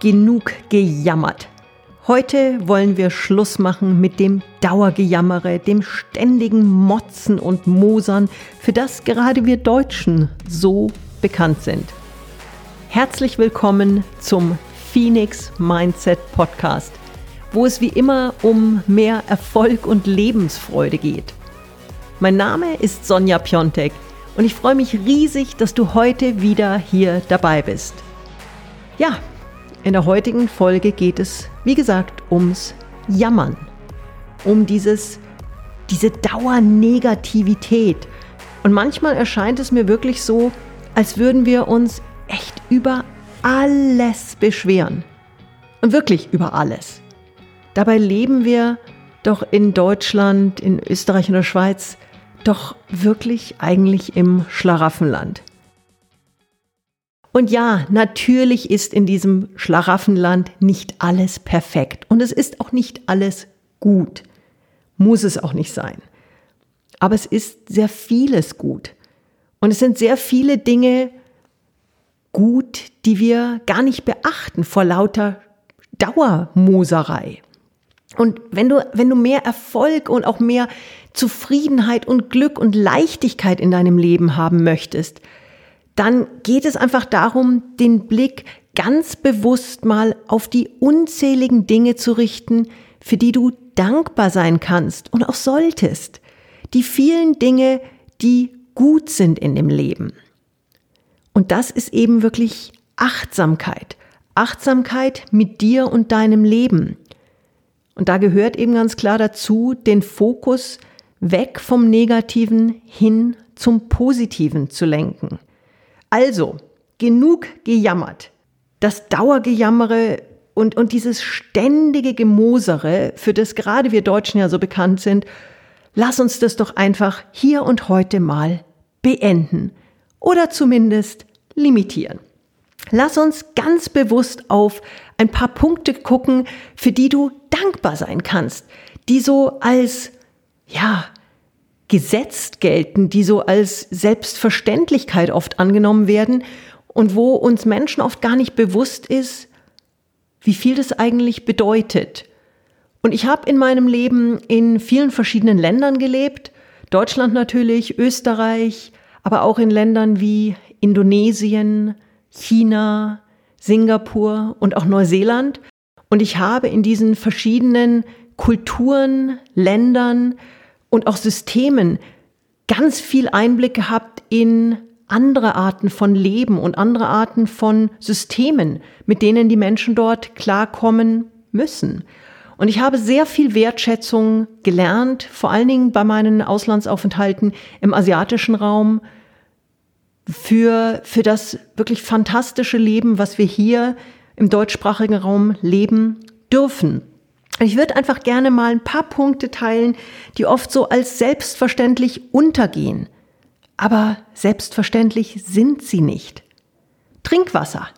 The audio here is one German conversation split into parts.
genug gejammert. Heute wollen wir Schluss machen mit dem Dauergejammere, dem ständigen Motzen und Mosern, für das gerade wir Deutschen so bekannt sind. Herzlich willkommen zum Phoenix Mindset Podcast, wo es wie immer um mehr Erfolg und Lebensfreude geht. Mein Name ist Sonja Piontek und ich freue mich riesig, dass du heute wieder hier dabei bist. Ja, in der heutigen Folge geht es, wie gesagt, ums Jammern, um dieses, diese Dauernegativität. Und manchmal erscheint es mir wirklich so, als würden wir uns echt über alles beschweren. Und wirklich über alles. Dabei leben wir doch in Deutschland, in Österreich und der Schweiz doch wirklich eigentlich im Schlaraffenland. Und ja, natürlich ist in diesem Schlaraffenland nicht alles perfekt und es ist auch nicht alles gut. Muss es auch nicht sein. Aber es ist sehr vieles gut. Und es sind sehr viele Dinge gut, die wir gar nicht beachten vor lauter Dauermoserei. Und wenn du, wenn du mehr Erfolg und auch mehr Zufriedenheit und Glück und Leichtigkeit in deinem Leben haben möchtest, dann geht es einfach darum, den Blick ganz bewusst mal auf die unzähligen Dinge zu richten, für die du dankbar sein kannst und auch solltest. Die vielen Dinge, die gut sind in dem Leben. Und das ist eben wirklich Achtsamkeit. Achtsamkeit mit dir und deinem Leben. Und da gehört eben ganz klar dazu, den Fokus weg vom Negativen hin zum Positiven zu lenken. Also, genug gejammert. Das Dauergejammere und, und dieses ständige Gemosere, für das gerade wir Deutschen ja so bekannt sind, lass uns das doch einfach hier und heute mal beenden oder zumindest limitieren. Lass uns ganz bewusst auf ein paar Punkte gucken, für die du dankbar sein kannst, die so als, ja, gesetzt gelten, die so als Selbstverständlichkeit oft angenommen werden und wo uns Menschen oft gar nicht bewusst ist, wie viel das eigentlich bedeutet. Und ich habe in meinem Leben in vielen verschiedenen Ländern gelebt, Deutschland natürlich, Österreich, aber auch in Ländern wie Indonesien, China, Singapur und auch Neuseeland. Und ich habe in diesen verschiedenen Kulturen, Ländern und auch Systemen ganz viel Einblick gehabt in andere Arten von Leben und andere Arten von Systemen, mit denen die Menschen dort klarkommen müssen. Und ich habe sehr viel Wertschätzung gelernt, vor allen Dingen bei meinen Auslandsaufenthalten im asiatischen Raum, für, für das wirklich fantastische Leben, was wir hier im deutschsprachigen Raum leben dürfen. Ich würde einfach gerne mal ein paar Punkte teilen, die oft so als selbstverständlich untergehen. Aber selbstverständlich sind sie nicht. Trinkwasser.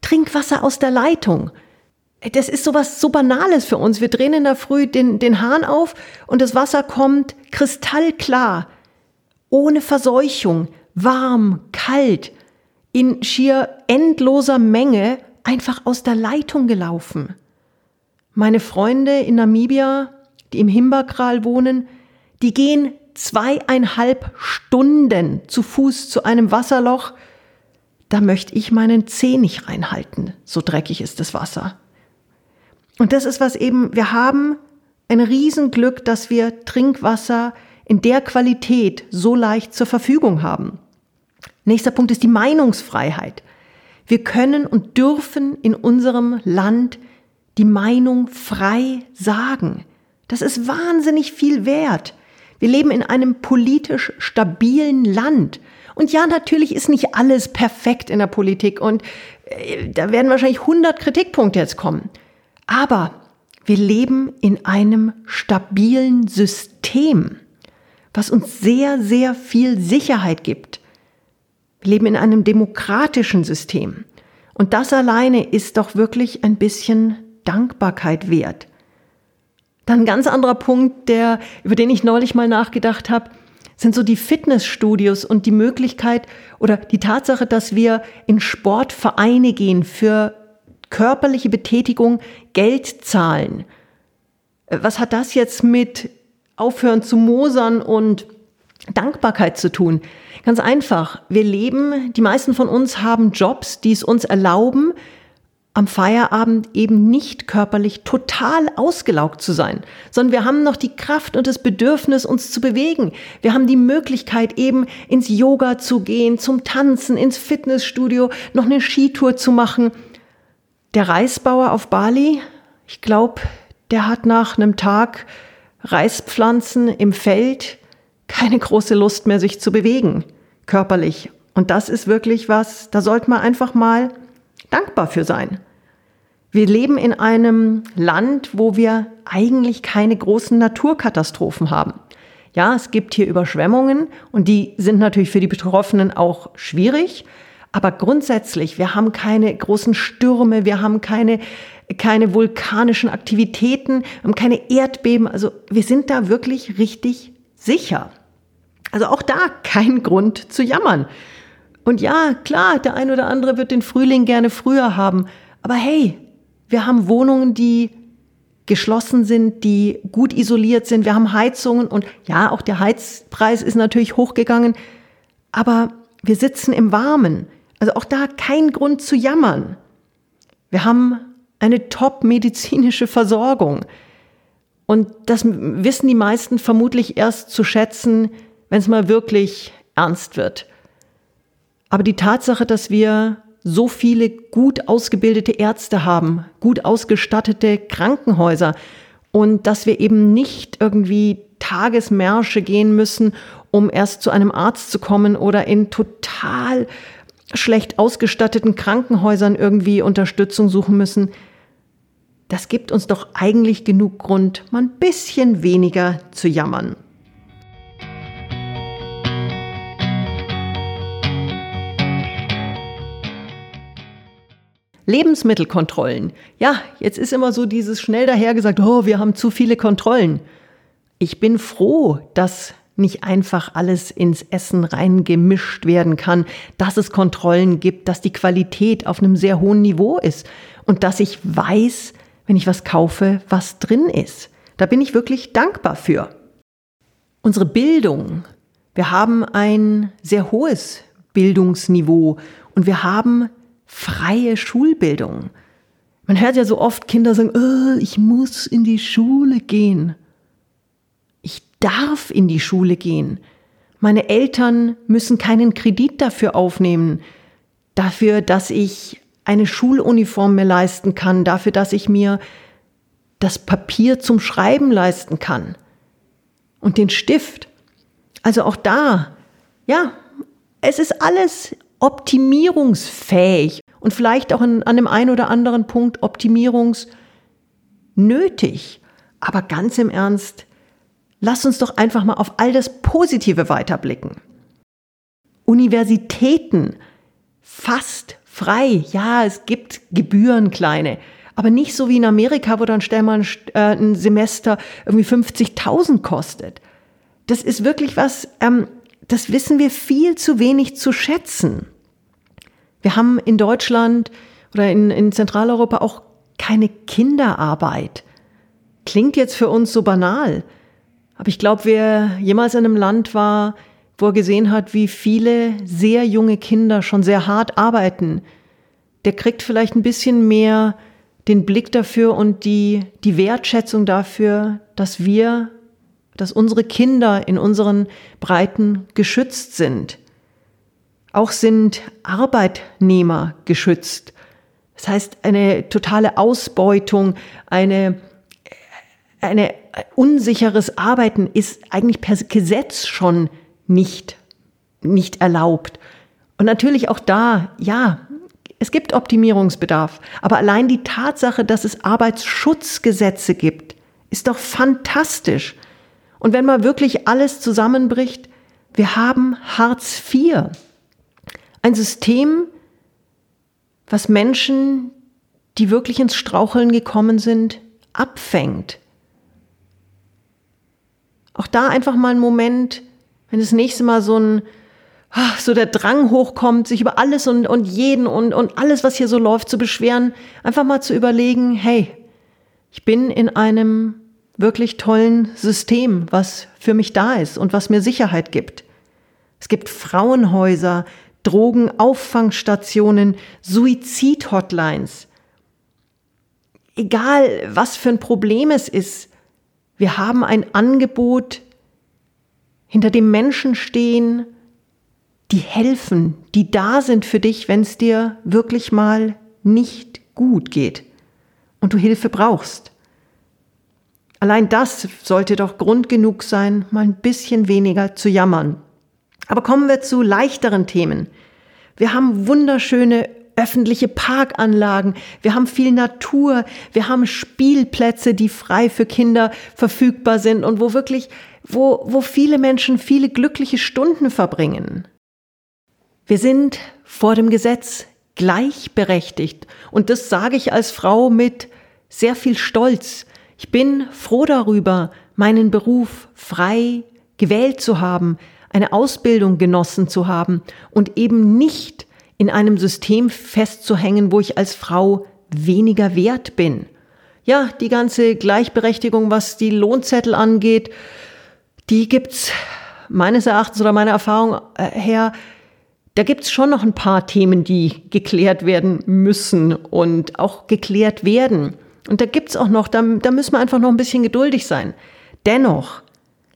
Trinkwasser aus der Leitung. Das ist sowas so Banales für uns. Wir drehen in der Früh den, den Hahn auf und das Wasser kommt kristallklar, ohne Verseuchung, warm, kalt, in schier endloser Menge einfach aus der Leitung gelaufen. Meine Freunde in Namibia, die im Himberkral wohnen, die gehen zweieinhalb Stunden zu Fuß zu einem Wasserloch. Da möchte ich meinen Zeh nicht reinhalten. So dreckig ist das Wasser. Und das ist was eben, wir haben ein Riesenglück, dass wir Trinkwasser in der Qualität so leicht zur Verfügung haben. Nächster Punkt ist die Meinungsfreiheit. Wir können und dürfen in unserem Land die Meinung frei sagen. Das ist wahnsinnig viel wert. Wir leben in einem politisch stabilen Land. Und ja, natürlich ist nicht alles perfekt in der Politik und äh, da werden wahrscheinlich 100 Kritikpunkte jetzt kommen. Aber wir leben in einem stabilen System, was uns sehr, sehr viel Sicherheit gibt. Wir leben in einem demokratischen System. Und das alleine ist doch wirklich ein bisschen Dankbarkeit wert. Dann ein ganz anderer Punkt, der, über den ich neulich mal nachgedacht habe, sind so die Fitnessstudios und die Möglichkeit oder die Tatsache, dass wir in Sportvereine gehen für körperliche Betätigung Geld zahlen. Was hat das jetzt mit aufhören zu mosern und Dankbarkeit zu tun? Ganz einfach. Wir leben, die meisten von uns haben Jobs, die es uns erlauben, am Feierabend eben nicht körperlich total ausgelaugt zu sein, sondern wir haben noch die Kraft und das Bedürfnis, uns zu bewegen. Wir haben die Möglichkeit, eben ins Yoga zu gehen, zum Tanzen, ins Fitnessstudio, noch eine Skitour zu machen. Der Reisbauer auf Bali, ich glaube, der hat nach einem Tag Reispflanzen im Feld keine große Lust mehr, sich zu bewegen, körperlich. Und das ist wirklich was, da sollte man einfach mal dankbar für sein. Wir leben in einem Land, wo wir eigentlich keine großen Naturkatastrophen haben. Ja, es gibt hier Überschwemmungen und die sind natürlich für die Betroffenen auch schwierig. Aber grundsätzlich, wir haben keine großen Stürme, wir haben keine, keine vulkanischen Aktivitäten, wir haben keine Erdbeben. Also wir sind da wirklich richtig sicher. Also auch da kein Grund zu jammern. Und ja, klar, der ein oder andere wird den Frühling gerne früher haben. Aber hey, wir haben Wohnungen, die geschlossen sind, die gut isoliert sind. Wir haben Heizungen und ja, auch der Heizpreis ist natürlich hochgegangen. Aber wir sitzen im Warmen. Also auch da kein Grund zu jammern. Wir haben eine top-medizinische Versorgung. Und das wissen die meisten vermutlich erst zu schätzen, wenn es mal wirklich ernst wird. Aber die Tatsache, dass wir so viele gut ausgebildete Ärzte haben, gut ausgestattete Krankenhäuser und dass wir eben nicht irgendwie Tagesmärsche gehen müssen, um erst zu einem Arzt zu kommen oder in total schlecht ausgestatteten Krankenhäusern irgendwie Unterstützung suchen müssen. Das gibt uns doch eigentlich genug Grund, mal ein bisschen weniger zu jammern. Lebensmittelkontrollen. Ja, jetzt ist immer so dieses schnell dahergesagt, oh, wir haben zu viele Kontrollen. Ich bin froh, dass nicht einfach alles ins Essen reingemischt werden kann, dass es Kontrollen gibt, dass die Qualität auf einem sehr hohen Niveau ist und dass ich weiß, wenn ich was kaufe, was drin ist. Da bin ich wirklich dankbar für. Unsere Bildung. Wir haben ein sehr hohes Bildungsniveau und wir haben freie Schulbildung. Man hört ja so oft Kinder sagen, oh, ich muss in die Schule gehen. Ich darf in die Schule gehen. Meine Eltern müssen keinen Kredit dafür aufnehmen, dafür, dass ich eine Schuluniform mir leisten kann, dafür, dass ich mir das Papier zum Schreiben leisten kann und den Stift. Also auch da, ja, es ist alles optimierungsfähig und vielleicht auch in, an dem einen oder anderen Punkt optimierungsnötig. Aber ganz im Ernst, lasst uns doch einfach mal auf all das Positive weiterblicken. Universitäten fast frei. Ja, es gibt Gebühren kleine, aber nicht so wie in Amerika, wo dann stell mal ein, äh, ein Semester irgendwie 50.000 kostet. Das ist wirklich was, ähm, das wissen wir viel zu wenig zu schätzen. Wir haben in Deutschland oder in, in Zentraleuropa auch keine Kinderarbeit. Klingt jetzt für uns so banal. Aber ich glaube, wer jemals in einem Land war, wo er gesehen hat, wie viele sehr junge Kinder schon sehr hart arbeiten, der kriegt vielleicht ein bisschen mehr den Blick dafür und die, die Wertschätzung dafür, dass wir, dass unsere Kinder in unseren Breiten geschützt sind. Auch sind Arbeitnehmer geschützt. Das heißt, eine totale Ausbeutung, eine, eine unsicheres Arbeiten ist eigentlich per Gesetz schon nicht, nicht erlaubt. Und natürlich auch da, ja, es gibt Optimierungsbedarf. Aber allein die Tatsache, dass es Arbeitsschutzgesetze gibt, ist doch fantastisch. Und wenn mal wirklich alles zusammenbricht, wir haben Hartz IV. Ein System, was Menschen, die wirklich ins Straucheln gekommen sind, abfängt. Auch da einfach mal einen Moment, wenn das nächste Mal so ein ah, so der Drang hochkommt, sich über alles und, und jeden und, und alles, was hier so läuft, zu beschweren, einfach mal zu überlegen, hey, ich bin in einem wirklich tollen System, was für mich da ist und was mir Sicherheit gibt. Es gibt Frauenhäuser, Drogenauffangsstationen, Suizid-Hotlines. Egal, was für ein Problem es ist, wir haben ein Angebot, hinter dem Menschen stehen, die helfen, die da sind für dich, wenn es dir wirklich mal nicht gut geht und du Hilfe brauchst. Allein das sollte doch Grund genug sein, mal ein bisschen weniger zu jammern. Aber kommen wir zu leichteren Themen. Wir haben wunderschöne öffentliche Parkanlagen, wir haben viel Natur, wir haben Spielplätze, die frei für Kinder verfügbar sind und wo wirklich, wo, wo viele Menschen viele glückliche Stunden verbringen. Wir sind vor dem Gesetz gleichberechtigt und das sage ich als Frau mit sehr viel Stolz. Ich bin froh darüber, meinen Beruf frei gewählt zu haben, eine Ausbildung genossen zu haben und eben nicht in einem System festzuhängen, wo ich als Frau weniger wert bin. Ja, die ganze Gleichberechtigung, was die Lohnzettel angeht, die gibt's meines Erachtens oder meiner Erfahrung äh, her, da gibt's schon noch ein paar Themen, die geklärt werden müssen und auch geklärt werden. Und da gibt's auch noch, da, da müssen wir einfach noch ein bisschen geduldig sein. Dennoch,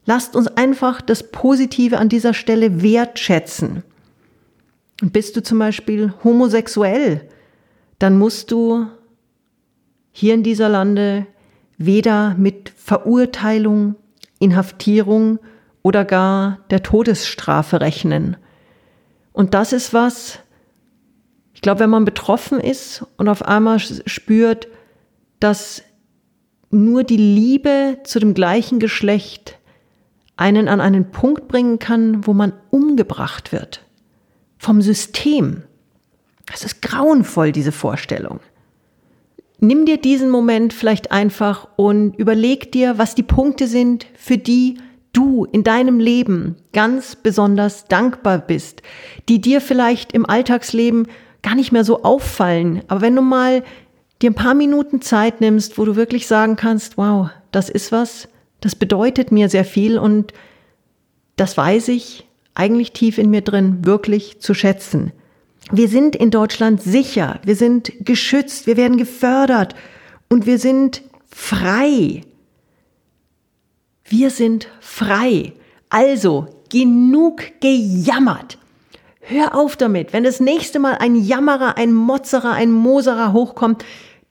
lasst uns einfach das Positive an dieser Stelle wertschätzen. Und bist du zum Beispiel homosexuell, dann musst du hier in dieser Lande weder mit Verurteilung, Inhaftierung oder gar der Todesstrafe rechnen. Und das ist was, ich glaube, wenn man betroffen ist und auf einmal spürt, dass nur die Liebe zu dem gleichen Geschlecht einen an einen Punkt bringen kann, wo man umgebracht wird vom System. Es ist grauenvoll, diese Vorstellung. Nimm dir diesen Moment vielleicht einfach und überleg dir, was die Punkte sind, für die du in deinem Leben ganz besonders dankbar bist, die dir vielleicht im Alltagsleben gar nicht mehr so auffallen. Aber wenn du mal dir ein paar Minuten Zeit nimmst, wo du wirklich sagen kannst, wow, das ist was, das bedeutet mir sehr viel und das weiß ich, eigentlich tief in mir drin wirklich zu schätzen. Wir sind in Deutschland sicher, wir sind geschützt, wir werden gefördert und wir sind frei. Wir sind frei. Also genug gejammert. Hör auf damit. Wenn das nächste Mal ein Jammerer, ein Motzerer, ein Moserer hochkommt,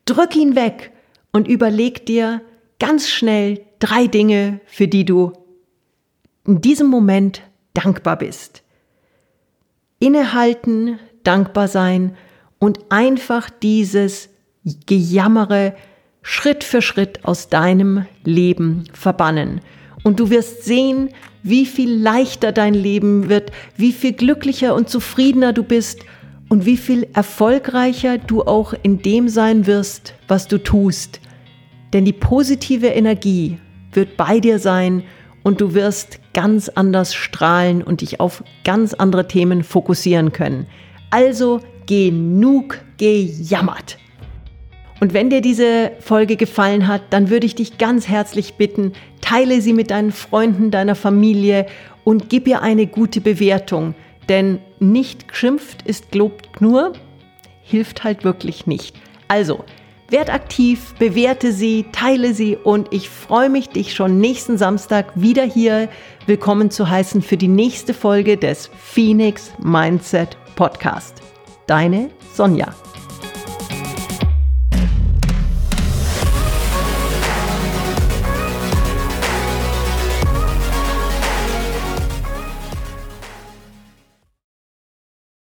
drück ihn weg und überleg dir ganz schnell drei Dinge, für die du in diesem Moment dankbar bist. Innehalten, dankbar sein und einfach dieses Gejammere Schritt für Schritt aus deinem Leben verbannen. Und du wirst sehen, wie viel leichter dein Leben wird, wie viel glücklicher und zufriedener du bist und wie viel erfolgreicher du auch in dem sein wirst, was du tust. Denn die positive Energie wird bei dir sein und du wirst ganz anders strahlen und dich auf ganz andere Themen fokussieren können. Also genug gejammert. Und wenn dir diese Folge gefallen hat, dann würde ich dich ganz herzlich bitten, teile sie mit deinen Freunden, deiner Familie und gib ihr eine gute Bewertung. Denn nicht geschimpft ist gelobt nur, hilft halt wirklich nicht. Also, Werd aktiv, bewerte sie, teile sie und ich freue mich, dich schon nächsten Samstag wieder hier willkommen zu heißen für die nächste Folge des Phoenix Mindset Podcast. Deine Sonja.